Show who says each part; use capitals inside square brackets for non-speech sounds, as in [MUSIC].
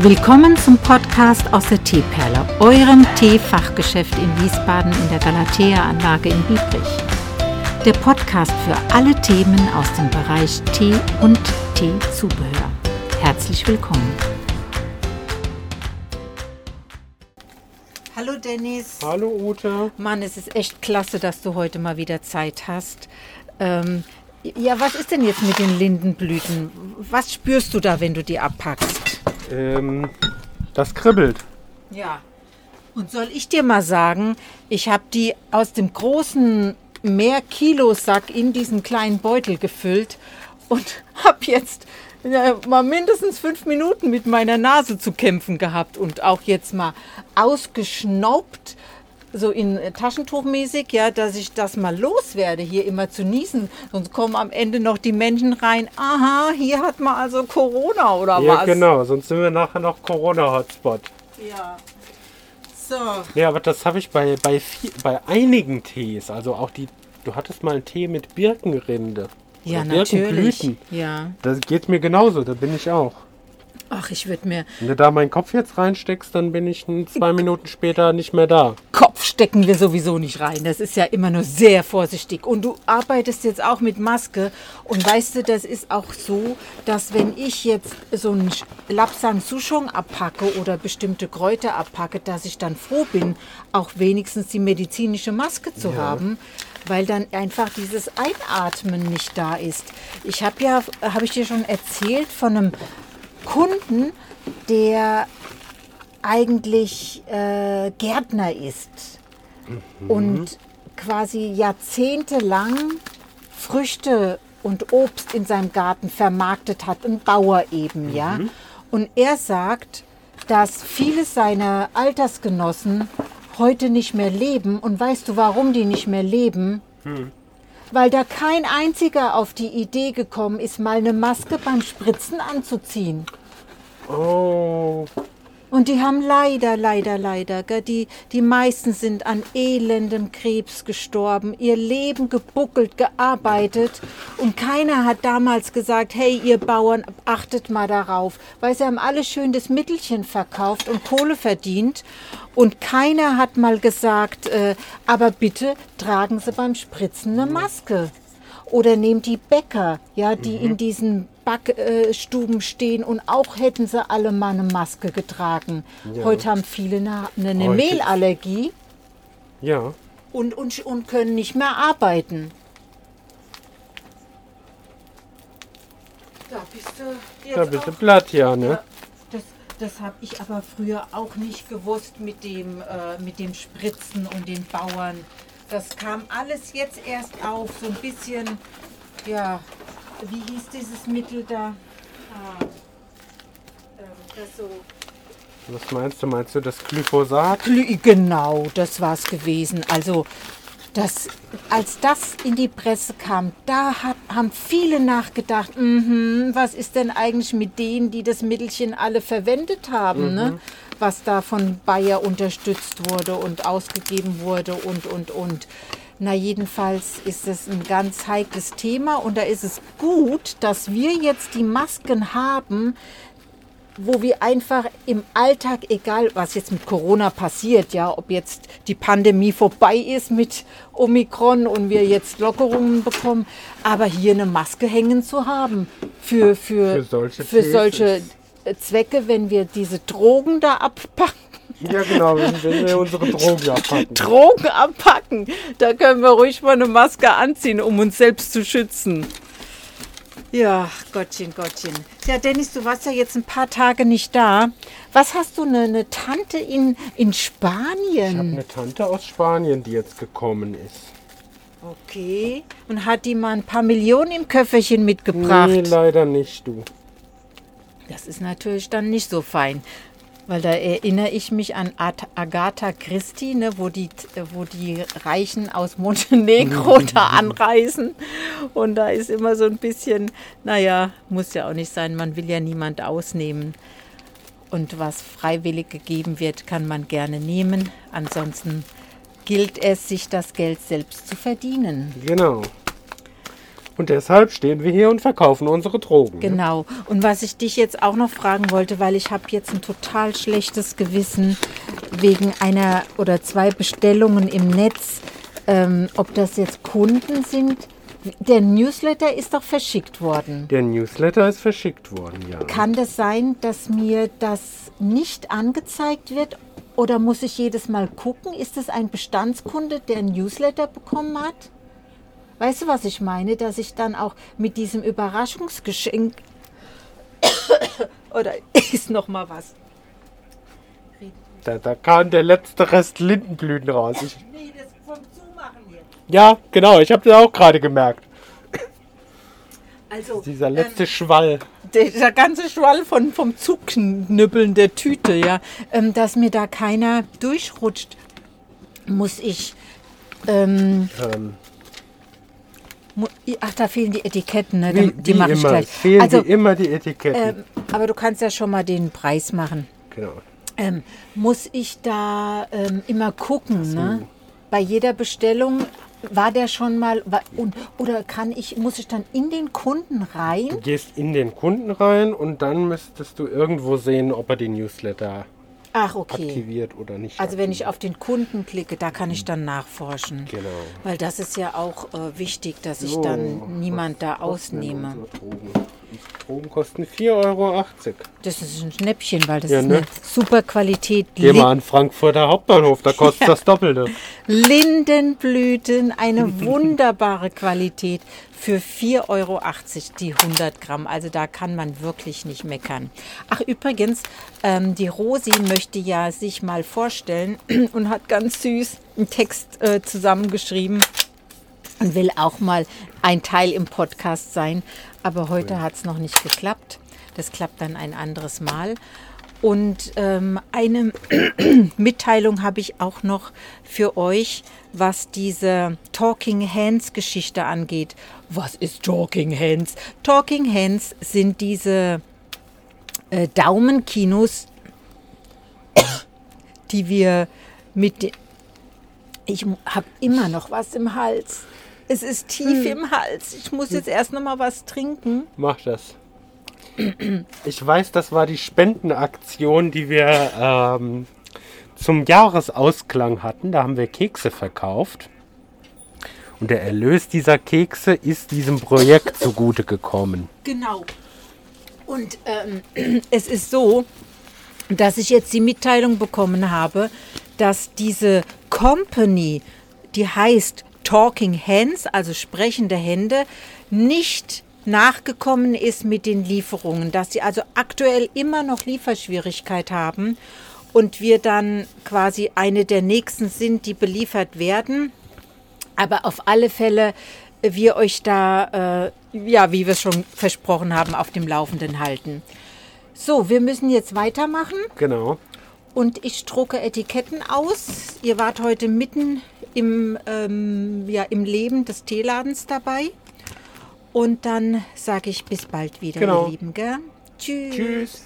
Speaker 1: Willkommen zum Podcast aus der Teeperle, eurem Teefachgeschäft in Wiesbaden in der Galatea-Anlage in Biebrich. Der Podcast für alle Themen aus dem Bereich Tee und Teezubehör. Herzlich willkommen. Hallo Dennis.
Speaker 2: Hallo Ute.
Speaker 1: Mann, es ist echt klasse, dass du heute mal wieder Zeit hast. Ähm, ja, was ist denn jetzt mit den Lindenblüten? Was spürst du da, wenn du die abpackst?
Speaker 2: Ähm, das kribbelt.
Speaker 1: Ja. Und soll ich dir mal sagen, ich habe die aus dem großen Mehr-Kilo-Sack in diesen kleinen Beutel gefüllt und [LAUGHS] habe jetzt ja, mal mindestens fünf Minuten mit meiner Nase zu kämpfen gehabt und auch jetzt mal ausgeschnaubt, so in äh, Taschentuchmäßig, ja, dass ich das mal loswerde, hier immer zu niesen. Sonst kommen am Ende noch die Menschen rein. Aha, hier hat man also Corona oder
Speaker 2: ja,
Speaker 1: was?
Speaker 2: genau, sonst sind wir nachher noch Corona-Hotspot.
Speaker 1: Ja. So.
Speaker 2: Ja, aber das habe ich bei, bei, viel, bei einigen Tees, also auch die, du hattest mal einen Tee mit Birkenrinde.
Speaker 1: Ja, natürlich.
Speaker 2: Birkenblüten.
Speaker 1: Ja.
Speaker 2: Das geht mir genauso, da bin ich auch.
Speaker 1: Ach, ich würde mir
Speaker 2: Wenn du da meinen Kopf jetzt reinsteckst, dann bin ich zwei Minuten später nicht mehr da.
Speaker 1: Kopf stecken wir sowieso nicht rein. Das ist ja immer nur sehr vorsichtig. Und du arbeitest jetzt auch mit Maske. Und weißt du, das ist auch so, dass wenn ich jetzt so einen Lapsang Souchong abpacke oder bestimmte Kräuter abpacke, dass ich dann froh bin, auch wenigstens die medizinische Maske zu haben. Weil dann einfach dieses Einatmen nicht da ist. Ich habe ja, habe ich dir schon erzählt von einem Kunden, der eigentlich äh, Gärtner ist und quasi jahrzehntelang Früchte und Obst in seinem Garten vermarktet hat, ein Bauer eben, ja. Und er sagt, dass viele seiner Altersgenossen heute nicht mehr leben. Und weißt du, warum die nicht mehr leben? Weil da kein einziger auf die Idee gekommen ist, mal eine Maske beim Spritzen anzuziehen.
Speaker 2: Oh,
Speaker 1: Und die haben leider, leider, leider, gell, die, die meisten sind an elendem Krebs gestorben, ihr Leben gebuckelt, gearbeitet. Und keiner hat damals gesagt, hey, ihr Bauern, achtet mal darauf. Weil sie haben alle schön das Mittelchen verkauft und Kohle verdient. Und keiner hat mal gesagt, äh, aber bitte tragen Sie beim Spritzen eine Maske. Oder nehmt die Bäcker, ja, die in diesen Backstuben stehen und auch hätten sie alle mal eine Maske getragen. Heute haben viele eine, eine Mehlallergie
Speaker 2: ja.
Speaker 1: und, und, und können nicht mehr arbeiten. Da bist du jetzt
Speaker 2: Da bist du platt, ja, ne?
Speaker 1: Das, das habe ich aber früher auch nicht gewusst mit dem, äh, mit dem Spritzen und den Bauern. Das kam alles jetzt erst auf, so ein bisschen, ja, wie hieß dieses Mittel da? Ah, ähm, das so
Speaker 2: Was meinst du? Meinst du das Glyphosat?
Speaker 1: Glü- Genau, das war's gewesen. Also, das, als das in die Presse kam, da hat, haben viele nachgedacht, mhm, was ist denn eigentlich mit denen, die das Mittelchen alle verwendet haben, ne? was da von Bayer unterstützt wurde und ausgegeben wurde und, und, und. Na, jedenfalls ist es ein ganz heikles Thema und da ist es gut, dass wir jetzt die Masken haben, wo wir einfach im Alltag, egal was jetzt mit Corona passiert, ja, ob jetzt die Pandemie vorbei ist mit Omikron und wir jetzt Lockerungen bekommen, aber hier eine Maske hängen zu haben für, für,
Speaker 2: Für solche
Speaker 1: für solche Zwecke, wenn wir diese Drogen da abpacken.
Speaker 2: Ja, genau, wenn, wir [LAUGHS] unsere Drogen abpacken.
Speaker 1: Drogen abpacken, da können wir ruhig mal eine Maske anziehen, um uns selbst zu schützen. Ja, Gottchen, Gottchen. Ja, Dennis, du warst ja jetzt ein paar Tage nicht da. Was hast du, eine, eine Tante in, in
Speaker 2: Ich habe
Speaker 1: Spanien?
Speaker 2: eine Tante aus Spanien, die jetzt gekommen ist.
Speaker 1: Okay. Und hat die mal ein paar Millionen im Köfferchen mitgebracht?
Speaker 2: Nee, leider nicht, du.
Speaker 1: Das ist natürlich dann nicht so fein. Weil da erinnere ich mich an At- Agatha Christie, ne, wo, die, wo die Reichen aus Montenegro [LAUGHS] da anreisen. Und da ist immer so ein bisschen, naja, muss ja auch nicht sein, man will ja niemand ausnehmen. Und was freiwillig gegeben wird, kann man gerne nehmen. Ansonsten gilt es, sich das Geld selbst zu verdienen.
Speaker 2: Genau. Und deshalb stehen wir hier und verkaufen unsere Drogen.
Speaker 1: Genau. Und was ich dich jetzt auch noch fragen wollte, weil ich habe jetzt ein total schlechtes Gewissen wegen einer oder zwei Bestellungen im Netz, ähm, ob das jetzt Kunden sind. Der Newsletter ist doch verschickt worden.
Speaker 2: Der Newsletter ist verschickt worden, ja.
Speaker 1: Kann das sein, dass mir das nicht angezeigt wird? Oder muss ich jedes Mal gucken? Ist es ein Bestandskunde, der ein Newsletter bekommen hat? Weißt du, was ich meine? Dass ich dann auch mit diesem Überraschungsgeschenk [COUGHS] oder ist noch mal was?
Speaker 2: Da, da kam der letzte Rest Lindenblüten raus. Ich,
Speaker 1: Nee, das vom Zumachen jetzt.
Speaker 2: ja, genau, ich habe das auch gerade gemerkt.
Speaker 1: Also
Speaker 2: Dieser letzte Schwall.
Speaker 1: der, der ganze Schwall von, vom Zugknüppeln der Tüte, ja, ähm, dass mir da keiner durchrutscht, muss ich. Ähm,
Speaker 2: Ähm,
Speaker 1: ach, da fehlen die Etiketten, ne?
Speaker 2: wie,
Speaker 1: die mache ich gleich.
Speaker 2: fehlen
Speaker 1: Also,
Speaker 2: immer die Etiketten.
Speaker 1: ähm, aber du kannst ja schon mal den Preis machen.
Speaker 2: genau.
Speaker 1: Ähm, muss ich da ähm, immer gucken, ne? Bei jeder Bestellung war der schon mal wa- und, oder kann ich muss ich dann in den Kunden rein?
Speaker 2: Du gehst in den Kunden rein und dann müsstest du irgendwo sehen, ob er den Newsletter
Speaker 1: Ach okay.
Speaker 2: aktiviert oder nicht.
Speaker 1: Also wenn ich
Speaker 2: aktiviert.
Speaker 1: auf den Kunden klicke, da kann ich dann nachforschen.
Speaker 2: Genau.
Speaker 1: Weil das ist ja auch äh, wichtig, dass ich
Speaker 2: So,
Speaker 1: dann niemand da ausnehme.
Speaker 2: Drogen kosten 4,80 Euro.
Speaker 1: Das ist ein Schnäppchen, weil das
Speaker 2: Ja,
Speaker 1: ist
Speaker 2: ne?
Speaker 1: eine super Qualität.
Speaker 2: Geh mal an Frankfurter Hauptbahnhof, da kostet das Doppelte.
Speaker 1: Lindenblüten, eine wunderbare Qualität für 4,80 Euro die 100 Gramm. Also da kann man wirklich nicht meckern. Ach übrigens, ähm, die Rosi möchte ja sich mal vorstellen [CLEARS THROAT] und hat ganz süß einen Text äh, zusammengeschrieben und will auch mal ein Teil im Podcast sein. Aber heute hat es noch nicht geklappt. Das klappt dann ein anderes Mal. Und ähm, eine [CLEARS THROAT] Mitteilung habe ich auch noch für euch, was diese Talking Hands Geschichte angeht. Was ist Talking Hands? Talking Hands sind diese äh, Daumenkinos, die wir mit ich habe immer noch was im Hals. Es ist tief im Hals. Ich muss jetzt erst noch mal was trinken.
Speaker 2: Mach das. Ich weiß, das war die Spendenaktion, die wir ähm, zum Jahresausklang hatten. Da haben wir Kekse verkauft. Und der Erlös dieser Kekse ist diesem Projekt [LAUGHS] zugute gekommen.
Speaker 1: Genau. Und ähm, [CLEARS THROAT] es ist so, dass ich jetzt die Mitteilung bekommen habe, dass diese Company, die heißt Talking Hands, also sprechende Hände, nicht nachgekommen ist mit den Lieferungen, dass sie also aktuell immer noch Lieferschwierigkeit haben und wir dann quasi eine der nächsten sind, die beliefert werden. Aber auf alle Fälle äh, wir euch da, äh, ja, wie wir es schon versprochen haben, auf dem Laufenden halten. So, wir müssen jetzt weitermachen
Speaker 2: Genau.
Speaker 1: und ich drucke Etiketten aus. Ihr wart heute mitten im, ähm, ja, im Leben des Teeladens dabei. Und dann sage ich bis bald wieder,
Speaker 2: Genau.
Speaker 1: ihr Lieben. Gell? Tschüss.
Speaker 2: Tschüss.